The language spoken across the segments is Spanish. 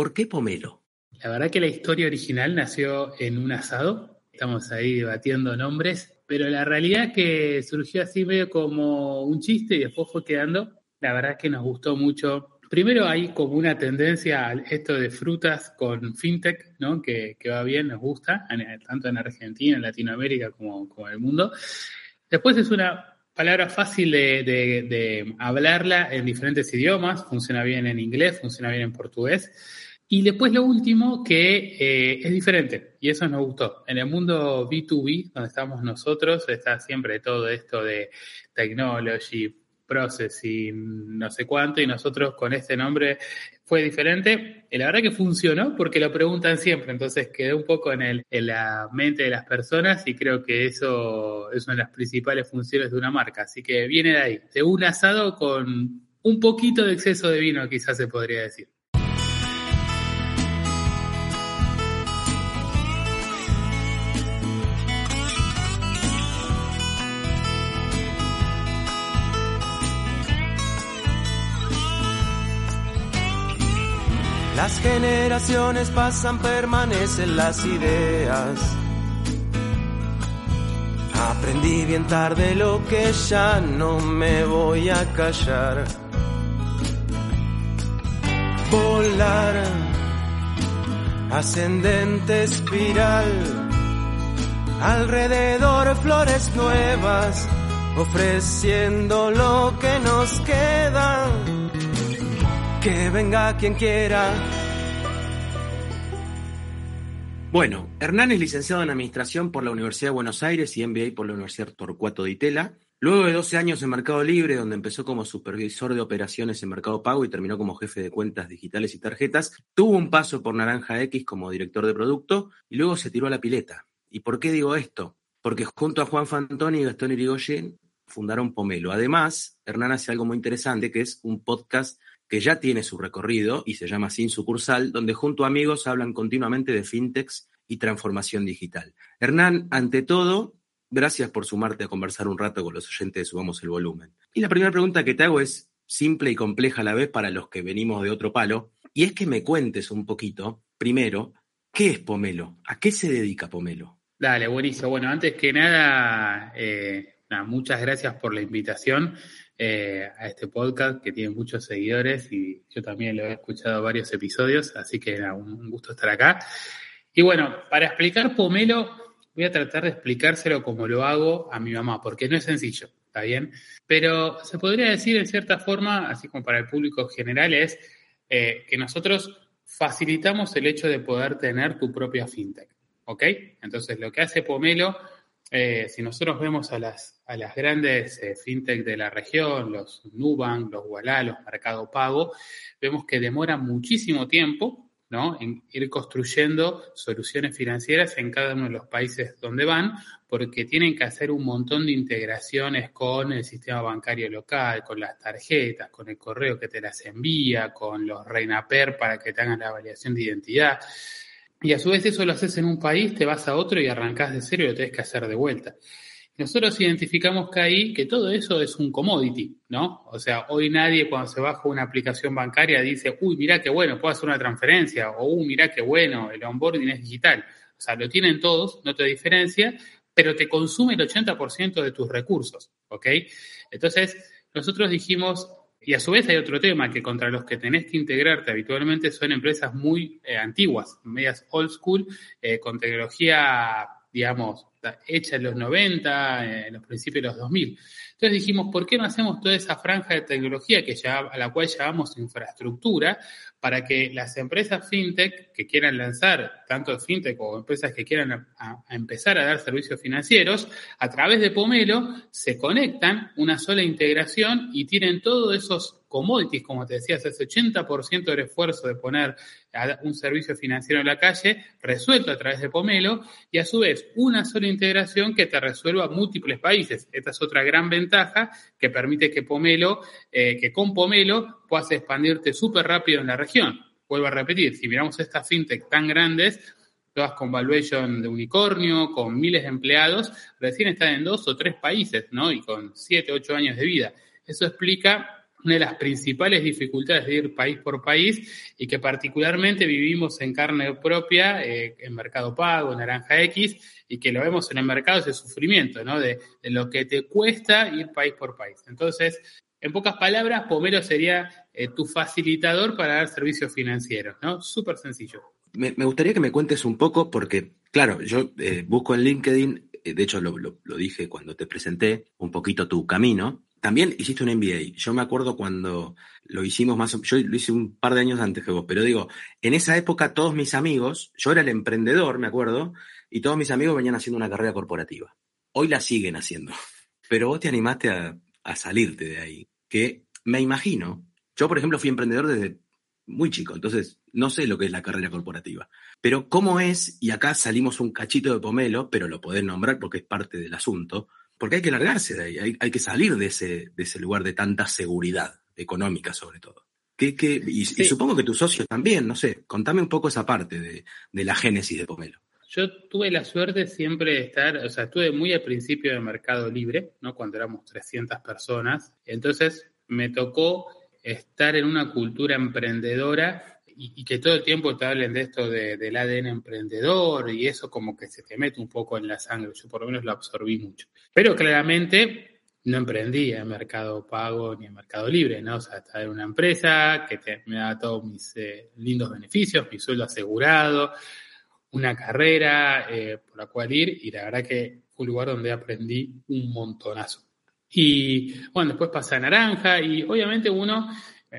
¿Por qué pomelo? La verdad que la historia original nació en un asado. Estamos ahí debatiendo nombres, pero la realidad que surgió así medio como un chiste y después fue quedando. La verdad es que nos gustó mucho. Primero hay como una tendencia a esto de frutas con fintech, ¿no? Que, que va bien, nos gusta, tanto en Argentina, en Latinoamérica como, como en el mundo. Después es una palabra fácil de, de, de, hablarla en diferentes idiomas, funciona bien en inglés, funciona bien en portugués. Y después lo último que eh, es diferente, y eso nos gustó. En el mundo B2B, donde estamos nosotros, está siempre todo esto de technology, processing, no sé cuánto, y nosotros con este nombre fue diferente. Y la verdad que funcionó porque lo preguntan siempre, entonces quedó un poco en, el, en la mente de las personas y creo que eso es una de las principales funciones de una marca. Así que viene de ahí, de un asado con un poquito de exceso de vino, quizás se podría decir. Las generaciones pasan, permanecen las ideas. Aprendí bien tarde lo que ya no me voy a callar. Volar, ascendente espiral, alrededor flores nuevas, ofreciendo lo que nos queda que venga quien quiera. Bueno, Hernán es licenciado en Administración por la Universidad de Buenos Aires y MBA por la Universidad Torcuato de Itela. Luego de 12 años en Mercado Libre, donde empezó como supervisor de operaciones en Mercado Pago y terminó como jefe de cuentas digitales y tarjetas, tuvo un paso por Naranja X como director de producto y luego se tiró a la pileta. ¿Y por qué digo esto? Porque junto a Juan Fantoni y Gastón Irigoyen fundaron Pomelo. Además, Hernán hace algo muy interesante, que es un podcast que ya tiene su recorrido y se llama Sin Sucursal, donde junto a amigos hablan continuamente de fintechs y transformación digital. Hernán, ante todo, gracias por sumarte a conversar un rato con los oyentes de Subamos el Volumen. Y la primera pregunta que te hago es simple y compleja a la vez para los que venimos de otro palo, y es que me cuentes un poquito, primero, ¿qué es Pomelo? ¿A qué se dedica Pomelo? Dale, buenísimo. Bueno, antes que nada, eh, nada muchas gracias por la invitación. Eh, a este podcast que tiene muchos seguidores y yo también lo he escuchado varios episodios, así que era un, gusto estar acá. Y bueno, para explicar Pomelo, voy a tratar de explicárselo como lo hago a mi mamá, porque no es sencillo, ¿está bien? Pero se podría decir en cierta forma, así como para el público general, es eh, que nosotros facilitamos el hecho de poder tener tu propia fintech, ¿ok? Entonces, lo que hace Pomelo eh, si nosotros vemos a las, a las grandes eh, fintech de la región, los Nubank, los Walla, los Mercado Pago, vemos que demora muchísimo tiempo ¿no? en ir construyendo soluciones financieras en cada uno de los países donde van, porque tienen que hacer un montón de integraciones con el sistema bancario local, con las tarjetas, con el correo que te las envía, con los REINAPER para que te hagan la validación de identidad. Y a su vez eso lo haces en un país, te vas a otro y arrancás de cero y lo tenés que hacer de vuelta. Nosotros identificamos que ahí que todo eso es un commodity, ¿no? O sea, hoy nadie cuando se baja una aplicación bancaria dice, uy, mira qué bueno, puedo hacer una transferencia, o uy, mira qué bueno, el onboarding es digital. O sea, lo tienen todos, no te diferencia, pero te consume el 80% de tus recursos, ¿ok? Entonces, nosotros dijimos, y a su vez hay otro tema que contra los que tenés que integrarte habitualmente son empresas muy eh, antiguas, medias old school, eh, con tecnología, digamos, hecha en los 90, eh, en los principios de los 2000. Entonces dijimos, ¿por qué no hacemos toda esa franja de tecnología que a la cual llamamos infraestructura para que las empresas fintech que quieran lanzar, tanto fintech o empresas que quieran empezar a dar servicios financieros, a través de Pomelo se conectan una sola integración y tienen todos esos commodities, como te decía, ese 80% del esfuerzo de poner un servicio financiero en la calle, resuelto a través de Pomelo, y a su vez una sola integración que te resuelva múltiples países. Esta es otra gran ventaja que permite que Pomelo, eh, que con Pomelo puedas expandirte súper rápido en la región. Vuelvo a repetir, si miramos estas fintech tan grandes, todas con valuation de unicornio, con miles de empleados, recién están en dos o tres países, ¿no? Y con siete, ocho años de vida. Eso explica una de las principales dificultades de ir país por país y que particularmente vivimos en carne propia eh, en Mercado Pago, Naranja X, y que lo vemos en el mercado ese sufrimiento, ¿no? De, lo que te cuesta ir país por país. Entonces, en pocas palabras, Pomero sería eh, tu facilitador para dar servicios financieros, ¿no? Súper sencillo. Me, gustaría que me cuentes un poco, porque, claro, yo eh, busco en LinkedIn, de hecho lo dije cuando te presenté, un poquito tu camino, también hiciste un MBA. Yo me acuerdo cuando lo hicimos más, yo lo hice un par de años antes que vos, pero digo, en esa época todos mis amigos, yo era el emprendedor, me acuerdo, y todos mis amigos venían haciendo una carrera corporativa. Hoy la siguen haciendo, pero vos te animaste a, a salirte de ahí, que me imagino, yo por ejemplo fui emprendedor desde muy chico, entonces no sé lo que es la carrera corporativa, pero cómo es, y acá salimos un cachito de pomelo, pero lo podés nombrar porque es parte del asunto, porque hay que largarse de ahí, hay, que salir de ese, de ese lugar de tanta seguridad económica sobre todo. ¿Qué, qué, y, supongo que tus socios también, no sé, contame un poco esa parte de, de, la génesis de Pomelo. Yo tuve la suerte siempre de estar, o sea, estuve muy al principio del Mercado Libre, ¿no? Cuando éramos 300 personas. Entonces me tocó estar en una cultura emprendedora y, que todo el tiempo te hablen de esto del ADN emprendedor y eso como que se te mete un poco en la sangre. Yo por lo menos lo absorbí mucho. Pero claramente no emprendí en Mercado Pago ni en Mercado Libre, ¿no? O sea, estaba en una empresa que me da todos mis eh, lindos beneficios, mi sueldo asegurado, una carrera eh, por la cual ir y la verdad que fue un lugar donde aprendí un montonazo. Y bueno, después pasé a Naranja y obviamente uno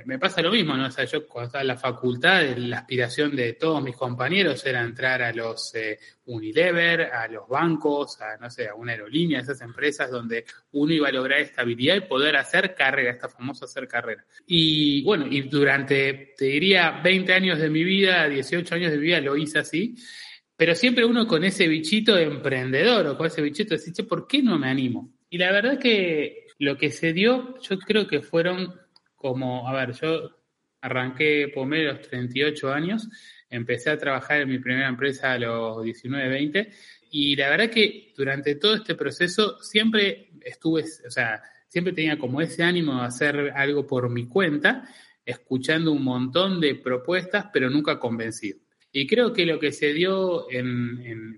me pasa lo mismo, ¿no? O sea, yo cuando estaba en la facultad, la aspiración de todos mis compañeros era entrar a los eh, Unilever, a los bancos, a, no sé, a una aerolínea, a esas empresas donde uno iba a lograr estabilidad y poder hacer carrera, esta famosa hacer carrera. Y bueno, y durante, te diría, 20 años de mi vida, 18 años de mi vida, lo hice así. Pero siempre uno con ese bichito de emprendedor o con ese bichito de ¿por qué no me animo? Y la verdad que lo que se dio, yo creo que fueron como, a ver, yo arranqué Pomelo a los 38 años, empecé a trabajar en mi primera empresa a los 19, 20 y la verdad que durante todo este proceso siempre estuve, o sea, siempre tenía como ese ánimo de hacer algo por mi cuenta, escuchando un montón de propuestas, pero nunca convencido. Y creo que lo que se dio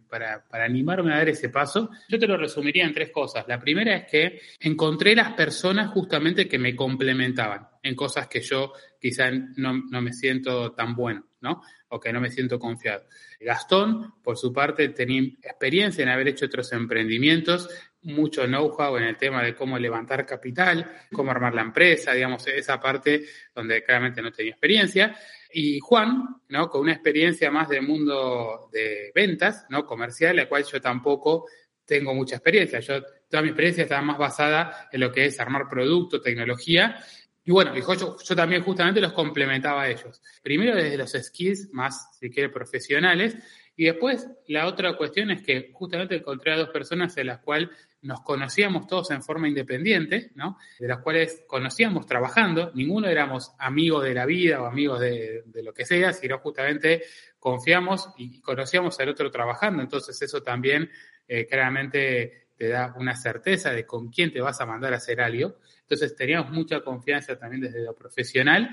para, para, animarme a dar ese paso, yo te lo resumiría en tres cosas. La primera es que encontré las personas justamente que me complementaban en cosas que yo quizá no, no me siento tan bueno, ¿no? O que no me siento confiado. Gastón, por su parte, tenía experiencia en haber hecho otros emprendimientos, mucho know-how en el tema de cómo levantar capital, cómo armar la empresa, digamos, esa parte donde claramente no tenía experiencia y Juan, ¿no? Con una experiencia más del mundo de ventas, ¿no? Comercial, la cual yo tampoco tengo mucha experiencia. Yo, toda mi experiencia estaba más basada en lo que es armar producto, tecnología. Y bueno, yo, yo también justamente los complementaba a ellos. Primero desde los skills más, si quiere, profesionales. Y después la otra cuestión es que justamente encontré a dos personas en las cuales nos conocíamos todos en forma independiente, ¿no? De las cuales conocíamos trabajando, ninguno éramos amigos de la vida o amigos de, lo que sea, sino justamente confiamos y conocíamos al otro trabajando, entonces eso también eh, claramente te da una certeza de con quién te vas a mandar a hacer algo, entonces teníamos mucha confianza también desde lo profesional,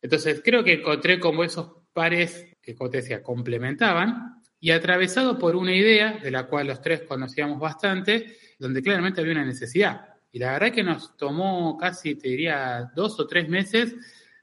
entonces creo que encontré como esos pares que, como te decía, complementaban y atravesado por una idea de la cual los tres conocíamos bastante, donde claramente había una necesidad. Y la verdad es que nos tomó casi, te diría, dos o tres meses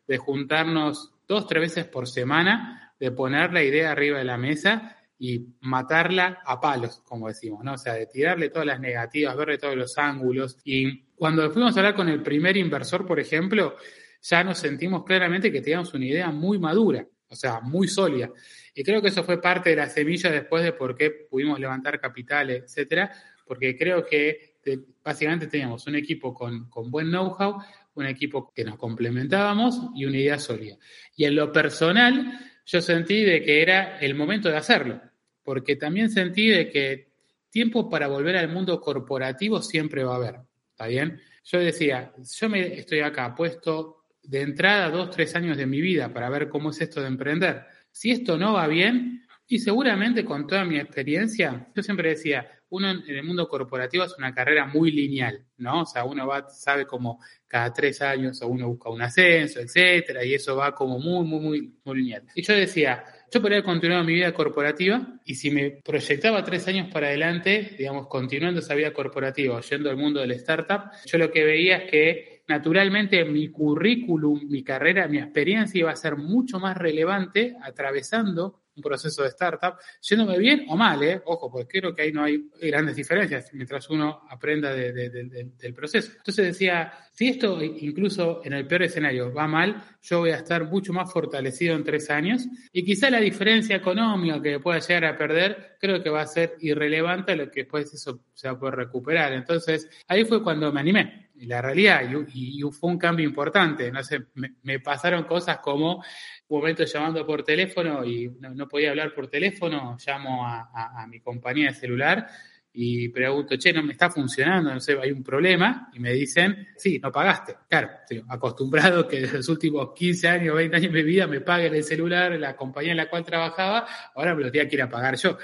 de juntarnos dos, tres veces por semana, de poner la idea arriba de la mesa y matarla a palos, como decimos, ¿no? O sea, de tirarle todas las negativas, verle todos los ángulos. Y cuando fuimos a hablar con el primer inversor, por ejemplo, ya nos sentimos claramente que teníamos una idea muy madura, o sea, muy sólida. Y creo que eso fue parte de la semilla después de por qué pudimos levantar capital, etcétera, porque creo que básicamente teníamos un equipo con, con buen know-how, un equipo que nos complementábamos y una idea sólida. Y en lo personal, yo sentí de que era el momento de hacerlo, porque también sentí de que tiempo para volver al mundo corporativo siempre va a haber, ¿está bien? Yo decía, yo me estoy acá puesto de entrada dos, tres años de mi vida para ver cómo es esto de emprender. Si esto no va bien, y seguramente con toda mi experiencia, yo siempre decía, uno en el mundo corporativo es una carrera muy lineal, ¿no? O sea, uno va, sabe como cada tres años o uno busca un ascenso, etcétera, y eso va como muy, muy, muy, muy lineal. Y yo decía, yo podría continuar mi vida corporativa y si me proyectaba tres años para adelante, digamos, continuando esa vida corporativa, yendo al mundo del startup, yo lo que veía es que naturalmente mi currículum, mi carrera, mi experiencia iba a ser mucho más relevante atravesando un proceso de startup, yéndome bien o mal, ¿eh? ojo, porque creo que ahí no hay grandes diferencias mientras uno aprenda del proceso. Entonces decía, si esto incluso en el peor escenario va mal, yo voy a estar mucho más fortalecido en tres años y quizá la diferencia económica que pueda llegar a perder, creo que va a ser irrelevante a lo que después eso se va a poder recuperar. Entonces ahí fue cuando me animé y la realidad, y, fue un cambio importante, no sé, me, pasaron cosas como un momento llamando por teléfono y no, podía hablar por teléfono, llamo a, mi compañía de celular y pregunto, che, no me está funcionando, no sé, hay un problema, y me dicen, sí, no pagaste. Claro, estoy acostumbrado que desde los últimos 15 años, 20 años de mi vida me paguen el celular, la compañía en la cual trabajaba, ahora me lo tenía que ir a pagar yo.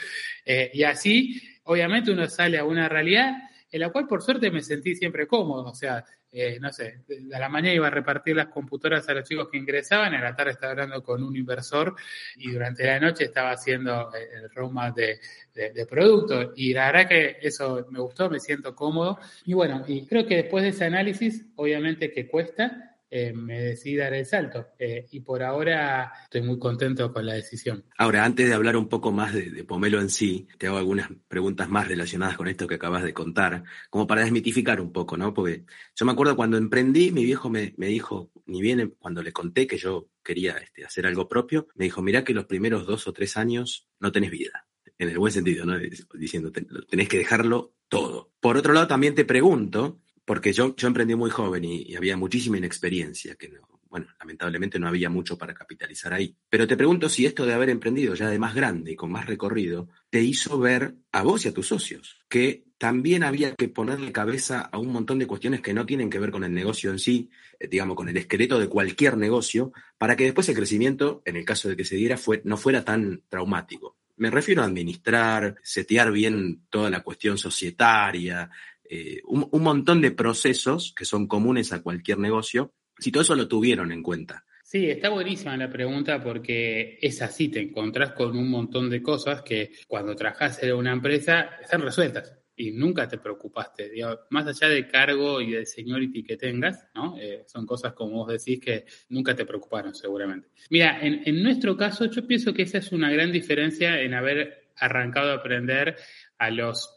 Eh, y así, obviamente, uno sale a una realidad en la cual por suerte me sentí siempre cómodo, o sea, eh, no sé, a la mañana iba a repartir las computadoras a los chicos que ingresaban, a la tarde estaba hablando con un inversor y durante la noche estaba haciendo eh, el roadmap de, de, producto y la verdad que eso me gustó, me siento cómodo. Y bueno, y creo que después de ese análisis, obviamente que cuesta, eh, me decidí dar el salto. Eh, y por ahora estoy muy contento con la decisión. Ahora, antes de hablar un poco más de, Pomelo en sí, te hago algunas preguntas más relacionadas con esto que acabas de contar, como para desmitificar un poco, ¿no? Porque yo me acuerdo cuando emprendí, mi viejo me, dijo, ni bien cuando le conté que yo quería este, hacer algo propio, me dijo, mirá que los primeros dos o tres años no tenés vida en el buen sentido, ¿no? Diciendo, tenés que dejarlo todo. Por otro lado, también te pregunto, porque yo, emprendí muy joven y, había muchísima inexperiencia, que no, bueno, lamentablemente no había mucho para capitalizar ahí. Pero te pregunto si esto de haber emprendido ya de más grande y con más recorrido, te hizo ver a vos y a tus socios que también había que ponerle cabeza a un montón de cuestiones que no tienen que ver con el negocio en sí, eh, digamos, con el esqueleto de cualquier negocio, para que después el crecimiento, en el caso de que se diera, no fuera tan traumático. Me refiero a administrar, setear bien toda la cuestión societaria, eh, un, montón de procesos que son comunes a cualquier negocio, si todo eso lo tuvieron en cuenta. Sí, está buenísima la pregunta porque es así, te encontrás con un montón de cosas que cuando trabajas en una empresa están resueltas y nunca te preocupaste. más allá del cargo y del seniority que tengas, ¿no? Eh, son cosas como vos decís que nunca te preocuparon seguramente. Mira, en, en nuestro caso yo pienso que esa es una gran diferencia en haber arrancado a aprender a los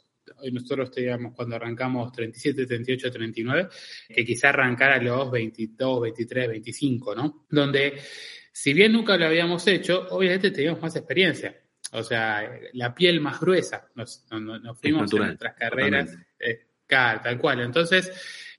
nosotros teníamos cuando arrancamos 37, 38, 39, que quizá arrancar a los 22, 23, 25, ¿no? Donde, si bien nunca lo habíamos hecho, obviamente teníamos más experiencia. O sea, la piel más gruesa. Nos, fuimos en nuestras carreras, eh, tal cual. Entonces,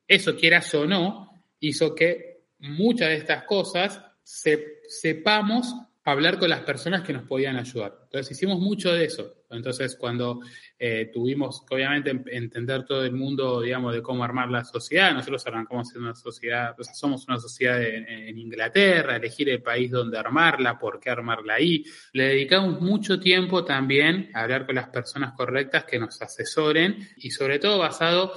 eso, quieras o no, hizo que muchas de estas cosas se, sepamos hablar con las personas que nos podían ayudar. Entonces hicimos mucho de eso. Entonces cuando eh, tuvimos que obviamente entender todo el mundo, digamos, de cómo armar la sociedad, nosotros arrancamos en una sociedad, o sea, somos una sociedad en, Inglaterra, elegir el país donde armarla, por qué armarla ahí. Le dedicamos mucho tiempo también a hablar con las personas correctas que nos asesoren y sobre todo basado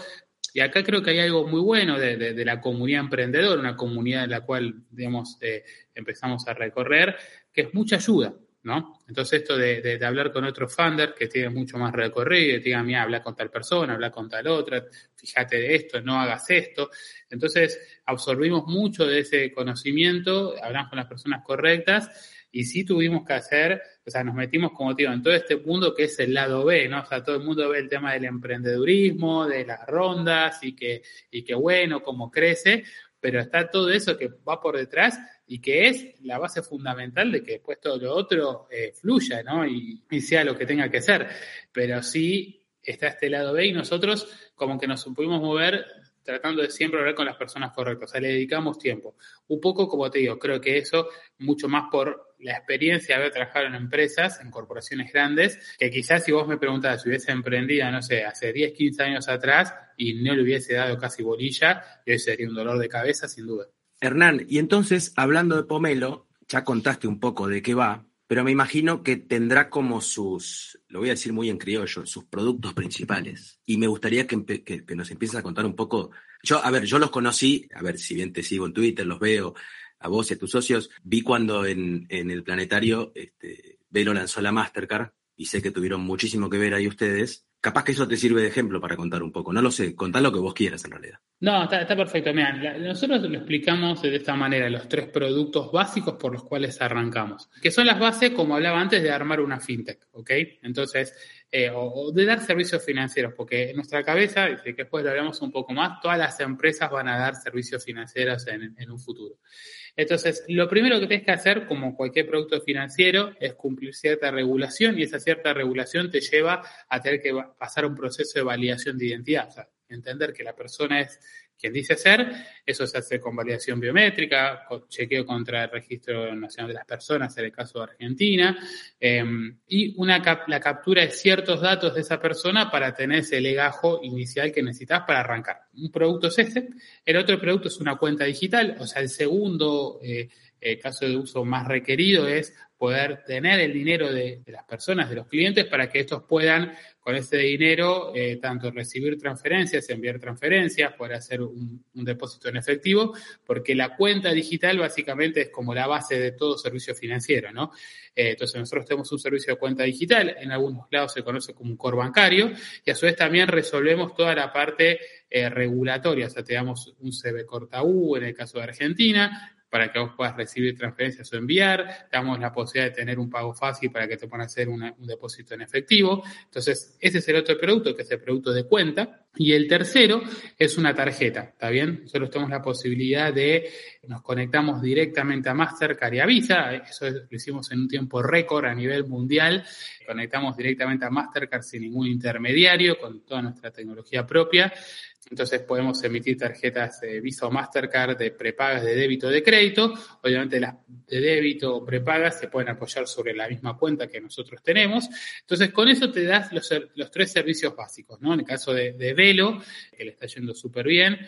y acá creo que hay algo muy bueno de, la comunidad emprendedora, una comunidad en la cual, digamos, eh, empezamos a recorrer, que es mucha ayuda, ¿no? Entonces esto de, hablar con otro funder que tiene mucho más recorrido, te diga, mira, habla con tal persona, habla con tal otra, fíjate de esto, no hagas esto. Entonces absorbimos mucho de ese conocimiento, hablamos con las personas correctas y sí tuvimos que hacer, o sea, nos metimos, como digo, en todo este mundo que es el lado B, ¿no? O sea, todo el mundo ve el tema del emprendedurismo, de las rondas y que, y que bueno, cómo crece, pero está todo eso que va por detrás y que es la base fundamental de que después todo lo otro eh, fluya, ¿no? Y, sea lo que tenga que ser. Pero sí está este lado B y nosotros como que nos pudimos mover tratando de siempre hablar con las personas correctas, o sea, le dedicamos tiempo. Un poco, como te digo, creo que eso, mucho más por la experiencia de haber trabajado en empresas, en corporaciones grandes, que quizás si vos me preguntas si hubiese emprendido, no sé, hace 10, 15 años atrás y no le hubiese dado casi bolilla, hoy sería un dolor de cabeza, sin duda. Hernán, y entonces, hablando de Pomelo, ya contaste un poco de qué va, pero me imagino que tendrá como sus, lo voy a decir muy en criollo, sus productos principales. Y me gustaría que, que, nos empieces a contar un poco. Yo, a ver, yo los conocí, a ver, si bien te sigo en Twitter, los veo a vos y a tus socios, vi cuando en, en el planetario este, Velo lanzó la Mastercard y sé que tuvieron muchísimo que ver ahí ustedes. Capaz que eso te sirve de ejemplo para contar un poco. No lo sé, contá lo que vos quieras en realidad. No, está, perfecto. Mira, nosotros lo explicamos de esta manera, los tres productos básicos por los cuales arrancamos, que son las bases, como hablaba antes, de armar una fintech, ¿ok? Entonces, eh, o, de dar servicios financieros, porque en nuestra cabeza, y después lo hablamos un poco más, todas las empresas van a dar servicios financieros en, en un futuro. Entonces, lo primero que tienes que hacer, como cualquier producto financiero, es cumplir cierta regulación y esa cierta regulación te lleva a tener que pasar un proceso de validación de identidad. O sea, entender que la persona es quien dice ser, eso se hace con validación biométrica, con chequeo contra el Registro Nacional de las Personas, en el caso de Argentina, em, y una la captura de ciertos datos de esa persona para tener ese legajo inicial que necesitas para arrancar. Un producto es este, el otro producto es una cuenta digital, o sea, el segundo eh, eh, caso de uso más requerido es poder tener el dinero de, las personas, de los clientes, para que estos puedan con ese dinero eh, tanto recibir transferencias, enviar transferencias, poder hacer un, depósito en efectivo, porque la cuenta digital básicamente es como la base de todo servicio financiero, ¿no? Eh, entonces nosotros tenemos un servicio de cuenta digital, en algunos lados se conoce como un core bancario, y a su vez también resolvemos toda la parte regulatoria, o sea, te damos un CB corta U en el caso de Argentina, para que vos puedas recibir transferencias o enviar, te damos la posibilidad de tener un pago fácil para que te puedan hacer un depósito en efectivo. Entonces, ese es el otro producto, que es el producto de cuenta. Y el tercero es una tarjeta, ¿está bien? Nosotros tenemos la posibilidad de, nos conectamos directamente a Mastercard y a Visa, eso lo hicimos en un tiempo récord a nivel mundial, conectamos directamente a Mastercard sin ningún intermediario, con toda nuestra tecnología propia. Entonces podemos emitir tarjetas de Visa o Mastercard de prepagas de débito o de crédito. Obviamente las de débito o prepagas se pueden apoyar sobre la misma cuenta que nosotros tenemos. Entonces con eso te das los, tres servicios básicos, ¿no? En el caso de, de Velo, que le está yendo súper bien,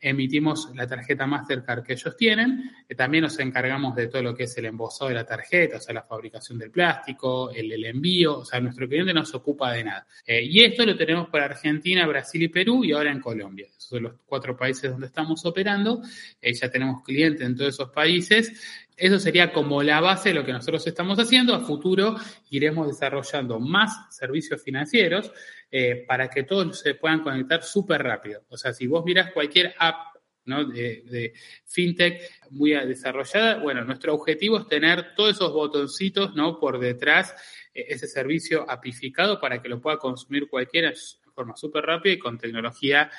emitimos la tarjeta Mastercard que ellos tienen, también nos encargamos de todo lo que es el embosado de la tarjeta, o sea, la fabricación del plástico, el, envío, o sea, nuestro cliente no se ocupa de nada. Eh, y esto lo tenemos para Argentina, Brasil y Perú y ahora en Colombia. Esos son los cuatro países donde estamos operando, eh, ya tenemos clientes en todos esos países. Eso sería como la base de lo que nosotros estamos haciendo. A futuro iremos desarrollando más servicios financieros eh, para que todos se puedan conectar súper rápido. O sea, si vos miras cualquier app de, fintech muy desarrollada, bueno, nuestro objetivo es tener todos esos botoncitos ¿no? por detrás, eh, ese servicio apificado para que lo pueda consumir cualquiera de forma súper rápida y con tecnología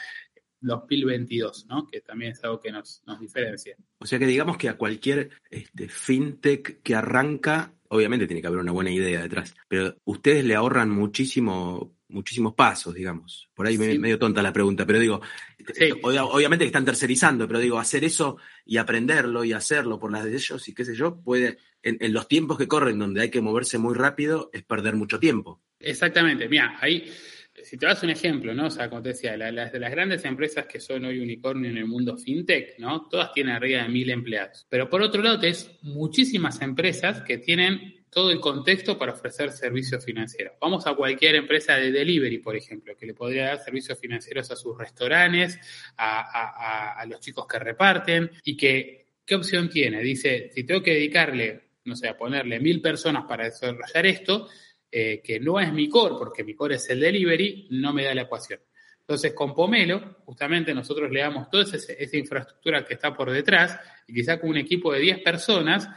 2022, ¿no? que también es algo que nos, nos diferencia. O sea que digamos que a cualquier este, fintech que arranca, obviamente tiene que haber una buena idea detrás, pero ustedes le ahorran muchísimo muchísimos pasos, digamos. Por ahí medio tonta la pregunta, pero digo, obviamente que están tercerizando, pero digo, hacer eso y aprenderlo y hacerlo por las de ellos y qué sé yo, puede, en, los tiempos que corren, donde hay que moverse muy rápido, es perder mucho tiempo. Exactamente, mira, ahí, si te das un ejemplo, ¿no? O sea, como te decía, las de las grandes empresas que son hoy unicornio en el mundo fintech, ¿no? Todas tienen arriba de mil empleados. Pero por otro lado, tenés muchísimas empresas que tienen todo el contexto para ofrecer servicios financieros. Vamos a cualquier empresa de delivery, por ejemplo, que le podría dar servicios financieros a sus restaurantes, a, los chicos que reparten, y que, ¿qué opción tiene? Dice, si tengo que dedicarle, no sé, a ponerle mil personas para desarrollar esto, eh, que no es mi core, porque mi core es el delivery, no me da la ecuación. Entonces, con Pomelo, justamente nosotros le damos toda esa, esa, infraestructura que está por detrás y quizá con un equipo de 10 personas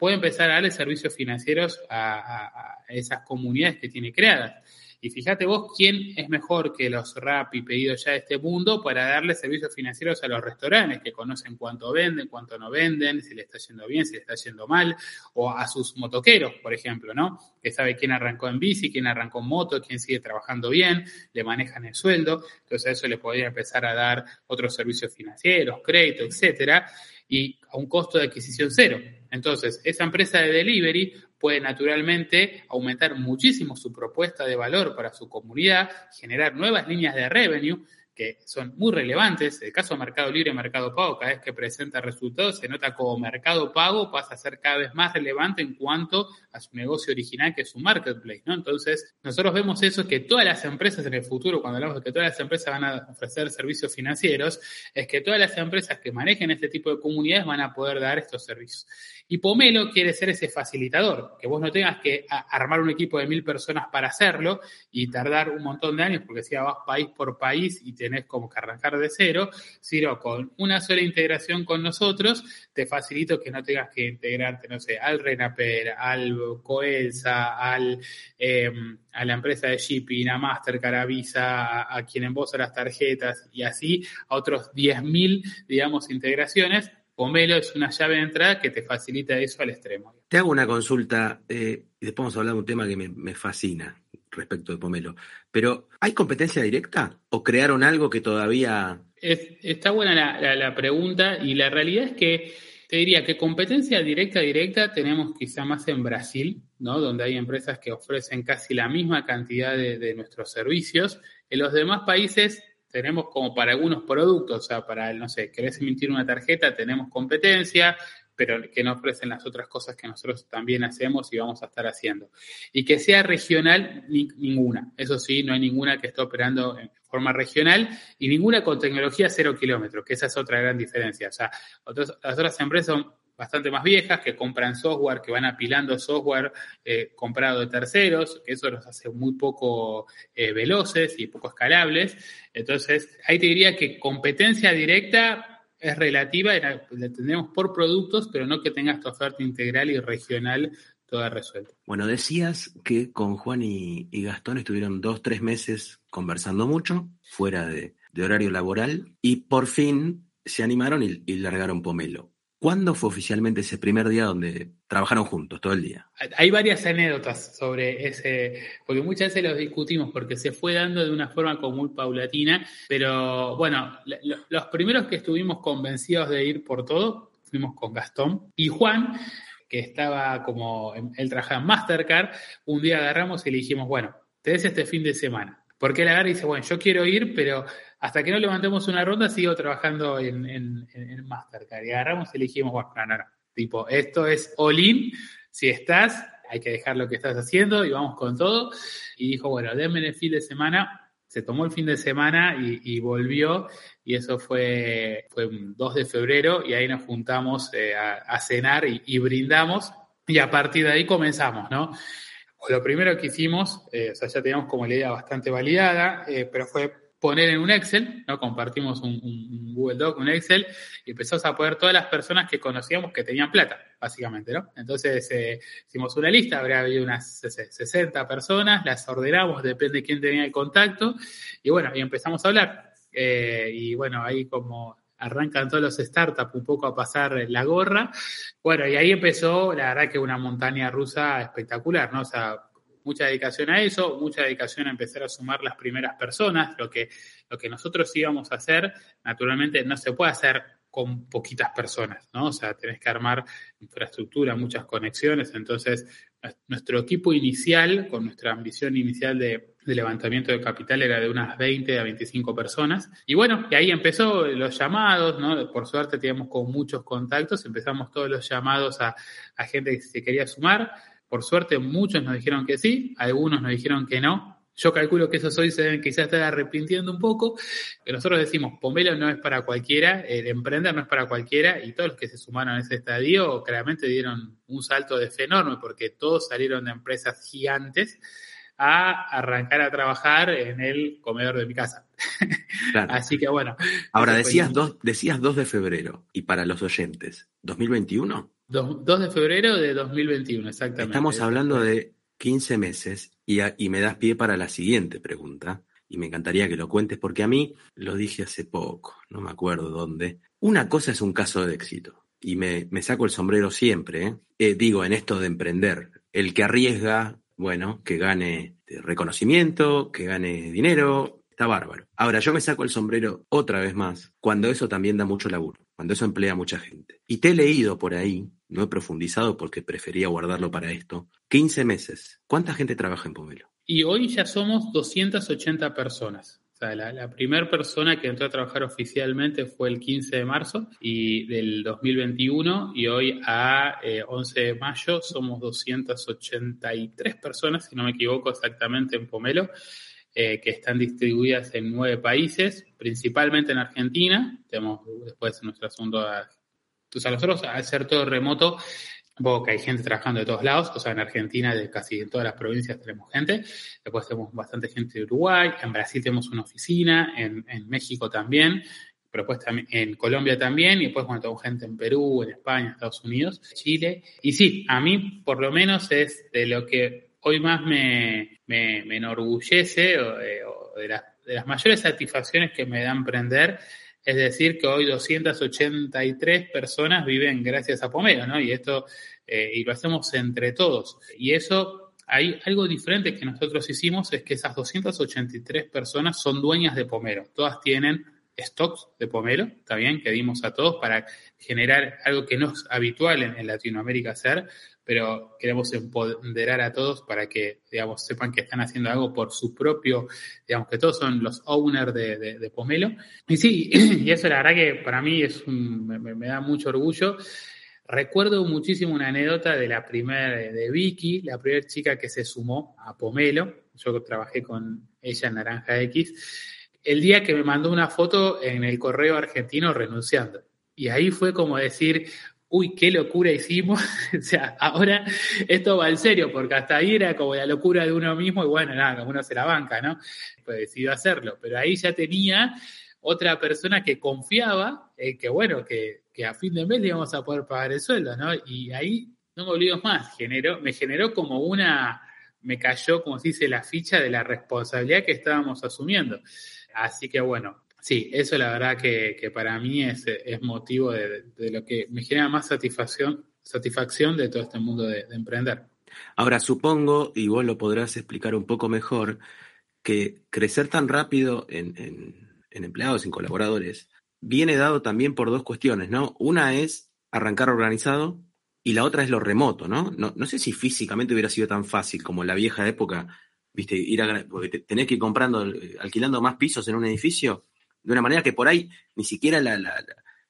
puede empezar a darle servicios financieros a, esas comunidades que tiene creadas. Y fíjate vos quién es mejor que los rap y pedidos ya de este mundo para darle servicios financieros a los restaurantes, que conocen cuánto venden, cuánto no venden, si le está yendo bien, si le está yendo mal, o a sus motoqueros, por ejemplo, ¿no? Que sabe quién arrancó en bici, quién arrancó en moto, quién sigue trabajando bien, le manejan el sueldo, entonces a eso le podría empezar a dar otros servicios financieros, crédito, etcétera, y a un costo de adquisición cero. Entonces, esa empresa de delivery puede naturalmente aumentar muchísimo su propuesta de valor para su comunidad, generar nuevas líneas de revenue que son muy relevantes. El caso de Mercado Libre y Mercado Pago, cada vez que presenta resultados, se nota como Mercado Pago pasa a ser cada vez más relevante en cuanto a su negocio original, que es su marketplace, ¿no? Entonces, nosotros vemos eso, que todas las empresas en el futuro, cuando hablamos de que todas las empresas van a ofrecer servicios financieros, es que todas las empresas que manejen este tipo de comunidades van a poder dar estos servicios. Y Pomelo quiere ser ese facilitador, que vos no tengas que armar un equipo de mil personas para hacerlo y tardar un montón de años, porque si vas país por país y tenés como que arrancar de cero, sino con una sola integración con nosotros, te facilito que no tengas que integrarte, no sé, al Renaper, al Coelsa, al, em, a la empresa de shipping, a Mastercard, a Visa, a, quien embosa las tarjetas y así a otros 10.000, digamos, integraciones Pomelo es una llave de entrada que te facilita eso al extremo. Te hago una consulta, eh, y después vamos a hablar de un tema que me, fascina respecto de Pomelo. Pero, ¿hay competencia directa o crearon algo que todavía... está buena la, pregunta y la realidad es que te diría que competencia directa, directa tenemos quizá más en Brasil, ¿no? Donde hay empresas que ofrecen casi la misma cantidad de, de nuestros servicios. En los demás países tenemos como para algunos productos, o sea, para, no sé, querés emitir una tarjeta, tenemos competencia, pero que no ofrecen las otras cosas que nosotros también hacemos y vamos a estar haciendo. Y que sea regional, ninguna. Eso sí, no hay ninguna que esté operando en forma regional y ninguna con tecnología cero kilómetros, que esa es otra gran diferencia. O sea, las otras empresas son bastante más viejas que compran software, que van apilando software eh, comprado de terceros, que eso los hace muy poco eh, veloces y poco escalables. Entonces, ahí te diría que competencia directa es relativa, la, tenemos por productos, pero no que tengas tu oferta integral y regional toda resuelta. Bueno, decías que con Juan y, Gastón estuvieron dos, tres meses conversando mucho, fuera de, horario laboral, y por fin se animaron y largaron Pomelo. ¿Cuándo fue oficialmente ese primer día donde trabajaron juntos todo el día? Hay varias anécdotas sobre ese, porque muchas veces los discutimos porque se fue dando de una forma como muy paulatina, pero bueno, los primeros que estuvimos convencidos de ir por todo fuimos con Gastón y Juan, que estaba como, él trabajaba en Mastercard, un día agarramos y le dijimos, bueno, te des este fin de semana. Porque él agarra y dice, bueno, yo quiero ir, pero hasta que no levantemos una ronda, sigo trabajando en, Mastercard. Y agarramos y elegimos, bueno, no, no, tipo, esto es all-in, si estás, hay que dejar lo que estás haciendo y vamos con todo. Y dijo, bueno, denme el fin de semana. Se tomó el fin de semana y, volvió, y eso fue, fue 2 de febrero, y ahí nos juntamos eh, a, cenar y, brindamos, y a partir de ahí comenzamos, ¿no? Lo primero que hicimos, eh, o sea, ya teníamos como la idea bastante validada, eh, pero fue poner en un Excel, ¿no? Compartimos un, Google Doc, un Excel, y empezamos a poner todas las personas que conocíamos que tenían plata, básicamente, ¿no? Entonces eh, hicimos una lista, habría habido unas 60 personas, las ordenamos, depende de quién tenía el contacto, y bueno, y empezamos a hablar. Eh, y bueno, ahí como arrancan todos los startups un poco a pasar la gorra. Bueno, y ahí empezó, la verdad que una montaña rusa espectacular, ¿no? O sea, mucha dedicación a eso, mucha dedicación a empezar a sumar las primeras personas. Lo que, lo que nosotros íbamos a hacer, naturalmente, no se puede hacer con poquitas personas, ¿no? O sea, tenés que armar infraestructura, muchas conexiones. Entonces, nuestro equipo inicial, con nuestra ambición inicial de, levantamiento de capital, era de unas 20 a 25 personas. Y bueno, y ahí empezó los llamados, ¿no? Por suerte teníamos con muchos contactos, empezamos todos los llamados a gente que se quería sumar. Por suerte, muchos nos dijeron que sí, algunos nos dijeron que no. Yo calculo que esos hoy se deben quizás estar arrepintiendo un poco, pero nosotros decimos, Pomelo no es para cualquiera, el emprender no es para cualquiera, y todos los que se sumaron a ese estadio claramente dieron un salto de fe enorme, porque todos salieron de empresas gigantes a arrancar a trabajar en el comedor de mi casa. Así que bueno. Ahora, decías dos, decías 2 de febrero, y para los oyentes, ¿2021? 2, de febrero de 2021, exactamente. Estamos hablando de 15 meses y, y me das pie para la siguiente pregunta. Y me encantaría que lo cuentes porque a mí lo dije hace poco, no me acuerdo dónde. Una cosa es un caso de éxito y me, me saco el sombrero siempre, ¿eh? Eh, digo, en esto de emprender. El que arriesga, bueno, que gane reconocimiento, que gane dinero, está bárbaro. Ahora, yo me saco el sombrero otra vez más cuando eso también da mucho laburo, cuando eso emplea a mucha gente. Y te he leído por ahí no he profundizado porque prefería guardarlo para esto. 15 meses. ¿Cuánta gente trabaja en Pomelo? Y hoy ya somos 280 personas. O sea, la, primera persona que entró a trabajar oficialmente fue el 15 de marzo y del 2021 y hoy a 11 eh, de mayo somos 283 personas, si no me equivoco exactamente, en Pomelo. Eh, que están distribuidas en nueve países, principalmente en Argentina. Tenemos después nuestro entonces, a nosotros, al ser todo remoto, poco que hay gente trabajando de todos lados, o sea, en Argentina, de casi en todas las provincias tenemos gente, después tenemos bastante gente de Uruguay, en Brasil tenemos una oficina, en, México también, pero pues también en Colombia también, y después bueno, tengo gente en Perú, en España, Estados Unidos, Chile, y sí, a mí por lo menos es de lo que hoy más me, me, enorgullece, o, de, de las mayores satisfacciones que me da emprender, es decir, que hoy 283 personas viven gracias a Pomelo, ¿no? Y esto, eh, y lo hacemos entre todos. Y eso, hay algo diferente que nosotros hicimos, es que esas 283 personas son dueñas de Pomelo. Todas tienen stocks de pomelo, está bien, que dimos a todos para generar algo que no es habitual en, Latinoamérica hacer, pero queremos empoderar a todos para que, digamos, sepan que están haciendo algo por su propio, digamos, que todos son los owners de, pomelo. Y sí, y eso la verdad que para mí es me, da mucho orgullo. Recuerdo muchísimo una anécdota de la primera, de Vicky, la primera chica que se sumó a Pomelo. Yo trabajé con ella en Naranja X el día que me mandó una foto en el correo argentino renunciando. Y ahí fue como decir, uy, qué locura hicimos. o sea, ahora esto va en serio, porque hasta ahí era como la locura de uno mismo y bueno, nada, uno se la banca, ¿no? Pues decidió hacerlo. Pero ahí ya tenía otra persona que confiaba que, bueno, que, que a fin de mes le íbamos a poder pagar el sueldo, ¿no? Y ahí, no me olvido más, generó, me generó como una, me cayó, como se dice, la ficha de la responsabilidad que estábamos asumiendo. Así que bueno, sí, eso la verdad que, para mí es, motivo de, lo que me genera más satisfacción, satisfacción de todo este mundo de, emprender. Ahora supongo, y vos lo podrás explicar un poco mejor, que crecer tan rápido en, en empleados, en colaboradores, viene dado también por dos cuestiones, ¿no? Una es arrancar organizado y la otra es lo remoto, ¿no? No, no sé si físicamente hubiera sido tan fácil como en la vieja época viste, ir a, porque tenés que ir comprando, eh, alquilando más pisos en un edificio, de una manera que por ahí ni siquiera la, la,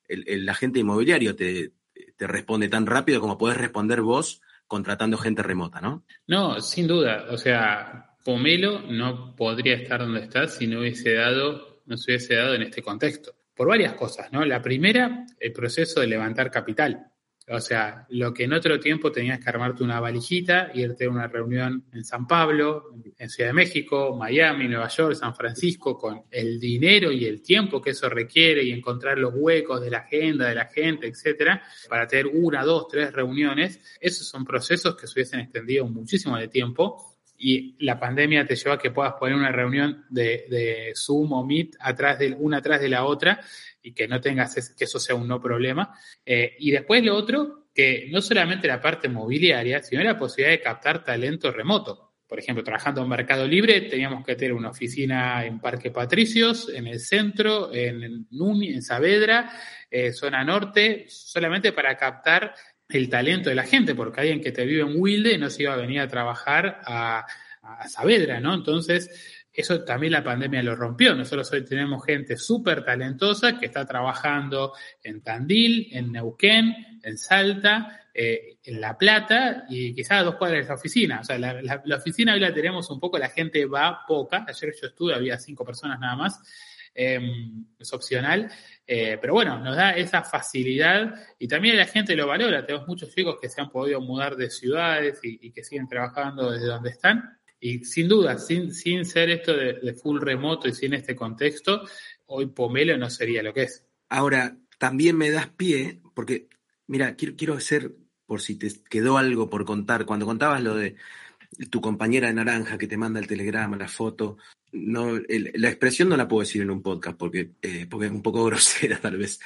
el, agente inmobiliario te, te, responde tan rápido como podés responder vos contratando gente remota, ¿no? No, sin duda. O sea, Pomelo no podría estar donde está si no hubiese dado, no se hubiese dado en este contexto. Por varias cosas, ¿no? La primera, el proceso de levantar capital. O sea, lo que en otro tiempo tenías que armarte una valijita, irte a una reunión en San Pablo, en Ciudad de México, Miami, Nueva York, San Francisco, con el dinero y el tiempo que eso requiere y encontrar los huecos de la agenda de la gente, etcétera, para tener una, dos, tres reuniones, esos son procesos que se hubiesen extendido muchísimo de tiempo y la pandemia te lleva a que puedas poner una reunión de, de Zoom o Meet atrás de una atrás de la otra y que no tengas que eso sea un no problema. Eh, y después lo otro, que no solamente la parte mobiliaria, sino la posibilidad de captar talento remoto. Por ejemplo, trabajando en Mercado Libre, teníamos que tener una oficina en Parque Patricios, en el centro, en Nuni, en Saavedra, eh, zona norte, solamente para captar el talento de la gente, porque alguien que te vive en Wilde no se iba a venir a trabajar a, a Saavedra, ¿no? Entonces, eso también la pandemia lo rompió. Nosotros hoy tenemos gente súper talentosa que está trabajando en Tandil, en Neuquén, en Salta, eh, en La Plata y quizás a dos cuadras de la oficina. O sea, la, oficina hoy la tenemos un poco, la gente va poca. Ayer yo estuve, había cinco personas nada más. Em, es opcional, eh, pero bueno, nos da esa facilidad y también la gente lo valora. Tenemos muchos chicos que se han podido mudar de ciudades y que siguen trabajando desde donde están y sin duda, sin, sin ser esto de, full remoto y sin este contexto, hoy Pomelo no sería lo que es. Ahora, también me das pie, porque, mira, quiero, quiero hacer, por si te quedó algo por contar, cuando contabas lo de tu compañera de naranja que te manda el telegrama, la foto. No, la expresión no la puedo decir en un podcast porque, eh, porque es un poco grosera tal vez.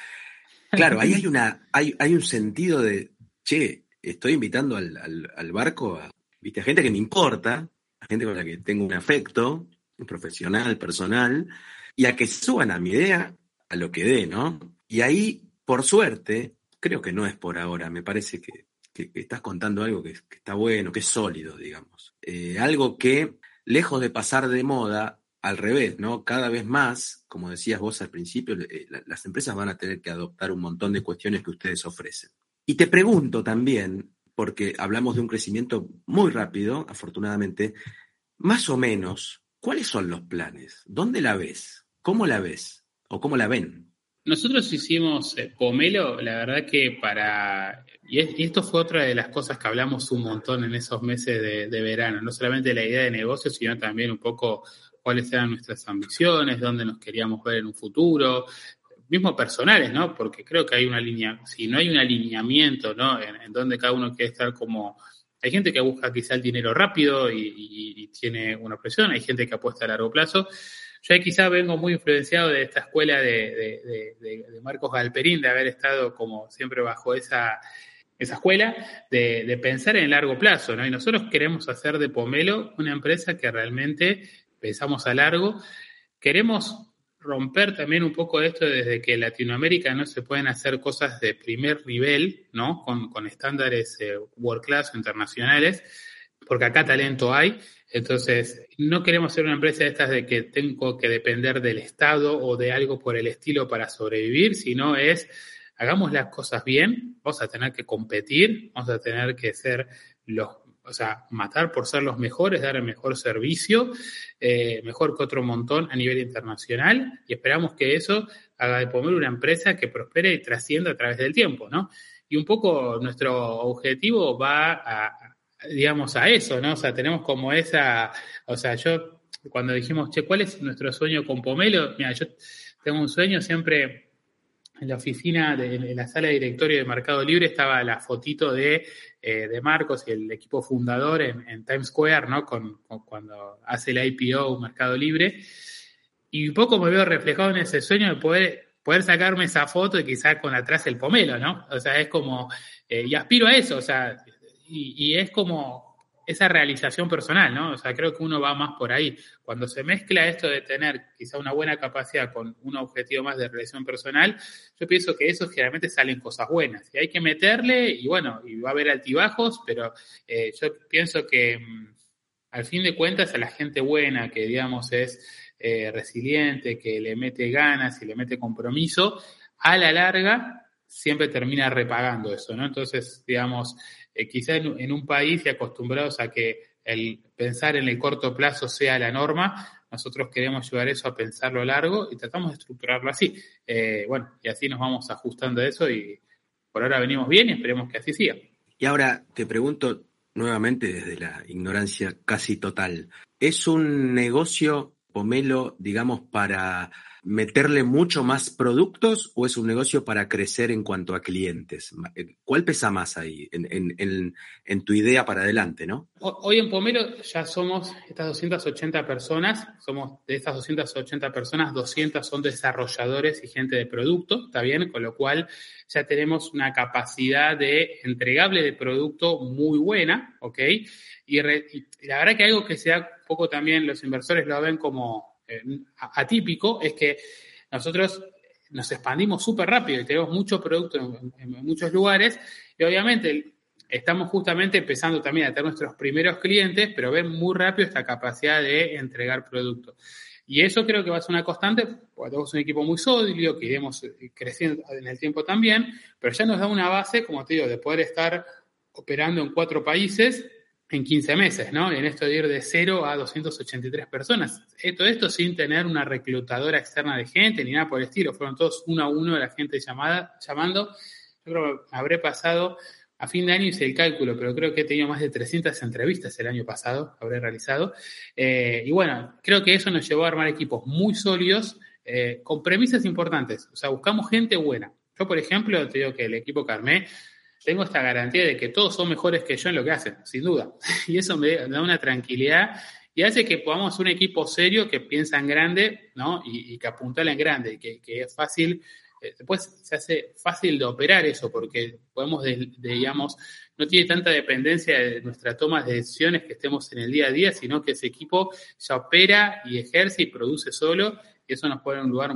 Claro, ahí hay, una, hay, hay un sentido de, che, estoy invitando al, al, barco a, ¿viste? a gente que me importa, gente con la que tengo un afecto profesional, personal, y a que suban a mi idea a lo que dé, ¿no? Y ahí, por suerte, creo que no es por ahora, me parece que, estás contando algo que, está bueno, que es sólido, digamos. Eh, algo que, lejos de pasar de moda, al revés, ¿no? Cada vez más, como decías vos al principio, eh, las empresas van a tener que adoptar un montón de cuestiones que ustedes ofrecen. Y te pregunto también, porque hablamos de un crecimiento muy rápido, afortunadamente, más o menos, ¿cuáles son los planes? ¿Dónde la ves? ¿Cómo la ves? ¿O cómo la ven? Nosotros hicimos eh, Pomelo, la verdad que para... Y, esto fue otra de las cosas que hablamos un montón en esos meses de, de verano, no solamente la idea de negocio, sino también un poco cuáles eran nuestras ambiciones, dónde nos queríamos ver en un futuro, mismo personales, ¿no? Porque creo que hay una línea, si no hay un alineamiento, ¿no? En, donde cada uno quiere estar como... Hay gente que busca quizá el dinero rápido y, tiene una presión, hay gente que apuesta a largo plazo. Yo quizá vengo muy influenciado de esta escuela de, de, Marcos Galperín, de haber estado como siempre bajo esa, esa escuela, de, pensar en largo plazo, ¿no? Y nosotros queremos hacer de Pomelo una empresa que realmente pensamos a largo. Queremos romper también un poco esto desde que Latinoamérica no se pueden hacer cosas de primer nivel, ¿no? Con, estándares eh, world class o internacionales, porque acá talento hay. Entonces, no queremos ser una empresa de estas de que tengo que depender del Estado o de algo por el estilo para sobrevivir, sino es, hagamos las cosas bien, vamos a tener que competir, vamos a tener que ser los o sea, matar por ser los mejores, dar el mejor servicio, eh, mejor que otro montón a nivel internacional, y esperamos que eso haga de Pomelo una empresa que prospere y trascienda a través del tiempo, ¿no? Y un poco nuestro objetivo va a, digamos, a eso, ¿no? O sea, tenemos como esa, o sea, yo cuando dijimos, che, ¿cuál es nuestro sueño con Pomelo? Mira, yo tengo un sueño siempre en la oficina, en la sala de directorio de Mercado Libre estaba la fotito de, eh, de Marcos y el equipo fundador en, Times Square, ¿no? Con, cuando hace el IPO Mercado Libre. Y un poco me veo reflejado en ese sueño de poder, poder sacarme esa foto y quizás con atrás el pomelo, ¿no? O sea, es como, eh, y aspiro a eso, o sea, y es como, esa realización personal, ¿no? O sea, creo que uno va más por ahí. Cuando se mezcla esto de tener quizá una buena capacidad con un objetivo más de realización personal, yo pienso que eso generalmente salen cosas buenas. Y hay que meterle, y bueno, y va a haber altibajos, pero eh, yo pienso que mm, al fin de cuentas a la gente buena, que digamos es eh, resiliente, que le mete ganas y le mete compromiso, a la larga siempre termina repagando eso, ¿no? Entonces, digamos, eh, quizá en, un país y acostumbrados a que el pensar en el corto plazo sea la norma, nosotros queremos llevar eso a pensarlo largo y tratamos de estructurarlo así. Eh, bueno, y así nos vamos ajustando a eso y por ahora venimos bien y esperemos que así siga. Y ahora te pregunto nuevamente desde la ignorancia casi total, ¿es un negocio, Pomelo, digamos, para meterle mucho más productos o es un negocio para crecer en cuanto a clientes? ¿Cuál pesa más ahí en, tu idea para adelante, no? Hoy en Pomelo ya somos estas 280 personas, somos de estas 280 personas, 200 son desarrolladores y gente de producto, ¿está bien? Con lo cual ya tenemos una capacidad de entregable de producto muy buena, ¿ok? Y, la verdad que algo que sea poco también los inversores lo ven como atípico es que nosotros nos expandimos súper rápido y tenemos mucho producto en, muchos lugares y obviamente estamos justamente empezando también a tener nuestros primeros clientes, pero ven muy rápido esta capacidad de entregar producto. Y eso creo que va a ser una constante, porque tenemos un equipo muy sólido, que iremos creciendo en el tiempo también, pero ya nos da una base, como te digo, de poder estar operando en cuatro países en 15 meses, ¿no? En esto de ir de 0 a 283 personas. Todo esto sin tener una reclutadora externa de gente ni nada por el estilo. Fueron todos uno a uno la gente llamada, llamando. Yo creo que habré pasado, a fin de año hice el cálculo, pero creo que he tenido más de 300 entrevistas el año pasado, habré realizado. Eh, y bueno, creo que eso nos llevó a armar equipos muy sólidos, eh, con premisas importantes. O sea, buscamos gente buena. Yo, por ejemplo, te digo que el equipo que armé, tengo esta garantía de que todos son mejores que yo en lo que hacen, sin duda. Y eso me da una tranquilidad y hace que podamos un equipo serio que piensa en grande, ¿no? Y, que apuntala en grande, que, que es fácil, eh, después se hace fácil de operar eso, porque podemos, digamos, no tiene tanta dependencia de nuestra toma de decisiones que estemos en el día a día, sino que ese equipo ya opera y ejerce y produce solo, y eso nos pone en un lugar,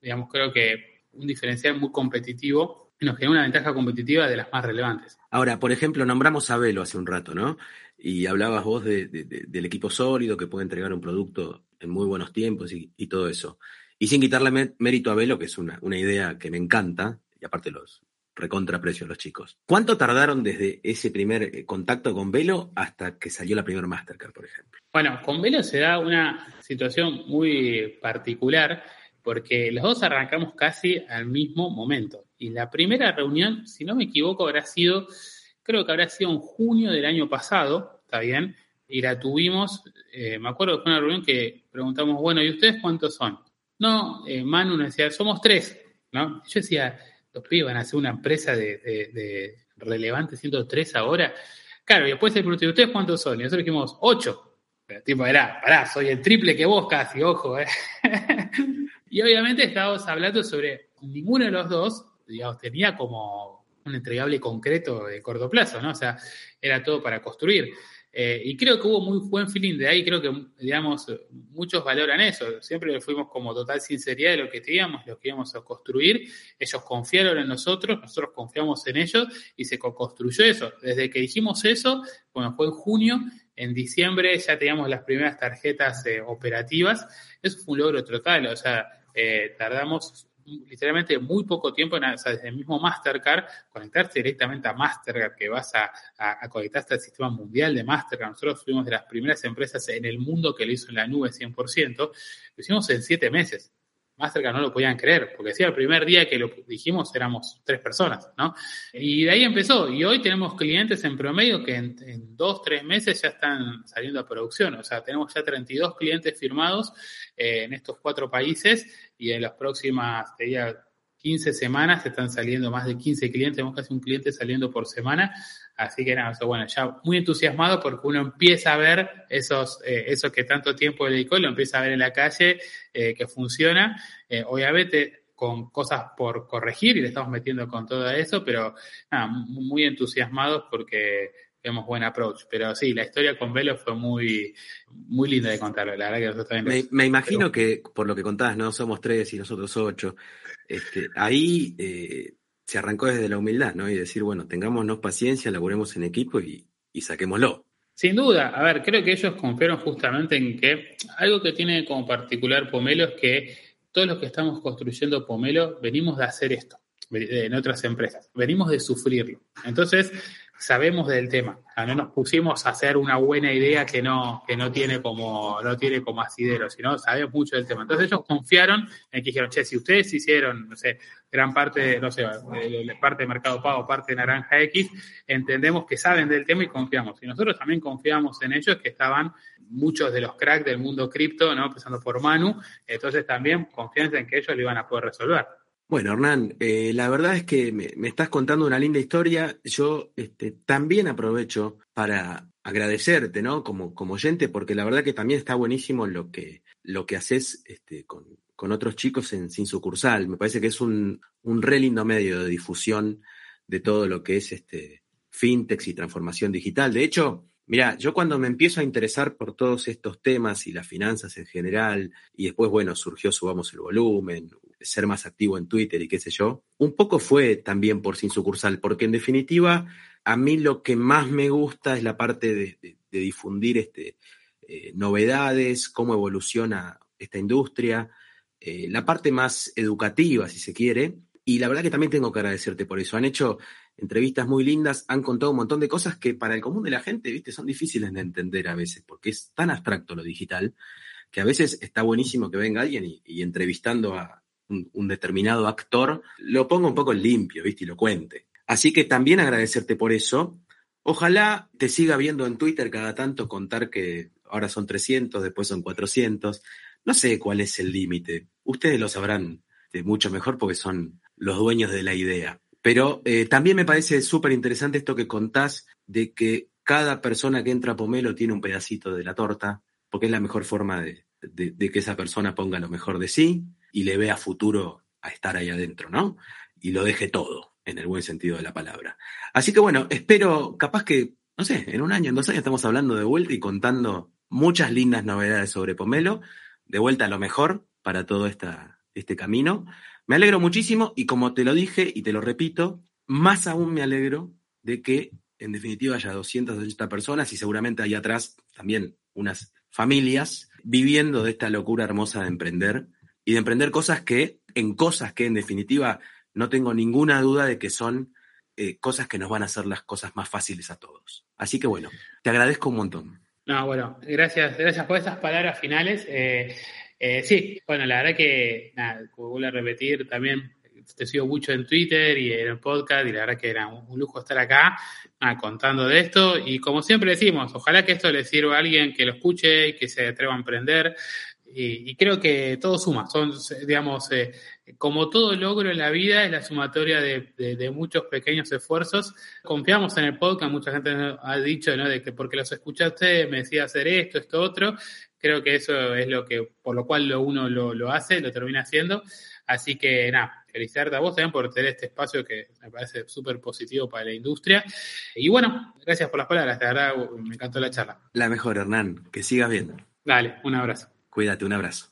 digamos, creo que un diferencial muy competitivo y nos genera una ventaja competitiva de las más relevantes. Ahora, por ejemplo, nombramos a Velo hace un rato, ¿no? Y hablabas vos del equipo sólido que puede entregar un producto en muy buenos tiempos y, todo eso. Y sin quitarle mérito a Velo, que es una, idea que me encanta, y aparte los recontraprecios los chicos. ¿Cuánto tardaron desde ese primer eh, contacto con Velo hasta que salió la primera Mastercard, por ejemplo? Bueno, con Velo se da una situación muy particular porque los dos arrancamos casi al mismo momento. Y la primera reunión, si no me equivoco, habrá sido creo que habrá sido en junio del año pasado, ¿está bien? Y la tuvimos, eh, me acuerdo que fue una reunión que preguntamos, bueno, ¿y ustedes cuántos son? No, eh, Manu nos decía, somos tres, ¿no? Yo decía, los pibes van a hacer una empresa de, relevante siendo tres ahora. Claro, y después se preguntó, ¿y ustedes cuántos son? Y nosotros dijimos, ocho. Pero tipo, era, pará, soy el triple que vos casi, ojo, ¿eh? y obviamente estábamos hablando sobre ninguno de los dos, digamos, tenía como un entregable concreto de corto plazo, ¿no? O sea, era todo para construir. Eh, y creo que hubo muy buen feeling de ahí, creo que, digamos, muchos valoran eso. Siempre fuimos como total sinceridad de lo que teníamos, lo que íbamos a construir. Ellos confiaron en nosotros, nosotros confiamos en ellos y se construyó eso. Desde que dijimos eso, bueno, fue en junio, en diciembre ya teníamos las primeras tarjetas eh, operativas. Eso fue un logro total, o sea, eh, tardamos literalmente muy poco tiempo, desde el mismo Mastercard, conectarse directamente a Mastercard, que vas a, a, conectarte al sistema mundial de Mastercard. Nosotros fuimos de las primeras empresas en el mundo que lo hizo en la nube 100%, lo hicimos en siete meses. Mastercard no lo podían creer, porque decía el primer día que lo dijimos éramos tres personas, ¿no? Y de ahí empezó, y hoy tenemos clientes en promedio que en, dos, tres meses ya están saliendo a producción, o sea, tenemos ya 32 clientes firmados eh, en estos cuatro países y en las próximas, te diría, 15 semanas están saliendo más de 15 clientes, tenemos casi un cliente saliendo por semana, Así que nada, bueno, ya muy entusiasmado porque uno empieza a ver esos, eh, eso que tanto tiempo dedicó, lo empieza a ver en la calle, eh, que funciona. Eh, obviamente con cosas por corregir y le estamos metiendo con todo eso, pero nada, muy entusiasmados porque vemos buen approach. Pero sí, la historia con Velo fue muy, muy linda de contarlo. La verdad que nosotros también. Me, imagino que, por lo que contabas, ¿no? Somos tres y nosotros ocho. Este, ahí se arrancó desde la humildad, ¿no? Y decir, bueno, tengámonos paciencia, laburemos en equipo y, saquémoslo. Sin duda, a ver, creo que ellos confiaron justamente en que algo que tiene como particular Pomelo es que todos los que estamos construyendo Pomelo venimos de hacer esto en otras empresas, venimos de sufrirlo. Entonces, sabemos del tema. no nos pusimos a hacer una buena idea que no, que no tiene como, no tiene como asidero, sino sabemos mucho del tema. Entonces ellos confiaron en que dijeron, che, si ustedes hicieron, no sé, gran parte, no sé, parte de Mercado Pago, parte de Naranja X, entendemos que saben del tema y confiamos. Y nosotros también confiamos en ellos que estaban muchos de los cracks del mundo cripto, ¿no? Empezando por Manu, entonces también confianza en que ellos lo iban a poder resolver. Bueno, Hernán, eh, la verdad es que me, estás contando una linda historia. Yo este, también aprovecho para agradecerte, ¿no? Como, como oyente, porque la verdad que también está buenísimo lo que, lo que haces este, con, otros chicos en Sin Sucursal. Me parece que es un, un re lindo medio de difusión de todo lo que es este, fintech y transformación digital. De hecho, Mira, yo cuando me empiezo a interesar por todos estos temas y las finanzas en general, y después, bueno, surgió Subamos el Volumen, ser más activo en Twitter y qué sé yo, un poco fue también por sin sucursal, porque en definitiva a mí lo que más me gusta es la parte de, difundir este, eh, novedades, cómo evoluciona esta industria, eh, la parte más educativa, si se quiere, y la verdad que también tengo que agradecerte por eso. Han hecho entrevistas muy lindas, han contado un montón de cosas que para el común de la gente, viste, son difíciles de entender a veces, porque es tan abstracto lo digital, que a veces está buenísimo que venga alguien y entrevistando a, un, determinado actor, lo ponga un poco limpio, ¿viste? Y lo cuente. Así que también agradecerte por eso. Ojalá te siga viendo en Twitter cada tanto contar que ahora son 300, después son 400. No sé cuál es el límite. Ustedes lo sabrán mucho mejor porque son los dueños de la idea. Pero eh, también me parece súper interesante esto que contás de que cada persona que entra a Pomelo tiene un pedacito de la torta, porque es la mejor forma de, de que esa persona ponga lo mejor de sí y le vea futuro a estar ahí adentro, ¿no? Y lo deje todo, en el buen sentido de la palabra. Así que bueno, espero, capaz que, no sé, en un año, en dos años estamos hablando de vuelta y contando muchas lindas novedades sobre Pomelo, de vuelta a lo mejor para todo esta, este camino. Me alegro muchísimo y como te lo dije y te lo repito, más aún me alegro de que en definitiva haya 280 personas y seguramente ahí atrás también unas familias viviendo de esta locura hermosa de emprender y de emprender cosas que, en cosas que en definitiva no tengo ninguna duda de que son eh, cosas que nos van a hacer las cosas más fáciles a todos. Así que bueno, te agradezco un montón. No, bueno, gracias, gracias por estas palabras finales. Eh, eh, sí, bueno, la verdad que, nada, vuelvo a repetir, también te sigo mucho en Twitter y en el podcast y la verdad que era un, lujo estar acá contando de esto y como siempre decimos, ojalá que esto le sirva a alguien que lo escuche y que se atreva a emprender y, creo que todo suma, son, digamos, eh, como todo logro en la vida es la sumatoria de, muchos pequeños esfuerzos. Confiamos en el podcast, mucha gente ha dicho, ¿no? De que porque los escuchaste me decía hacer esto, esto, otro. Creo que eso es lo que, por lo cual uno lo, lo hace, lo termina haciendo. Así que nada, felicitarte a vos también por tener este espacio que me parece súper positivo para la industria. Y bueno, gracias por las palabras, de verdad me encantó la charla. La mejor, Hernán, que sigas viendo. Dale, un abrazo. Cuídate, un abrazo.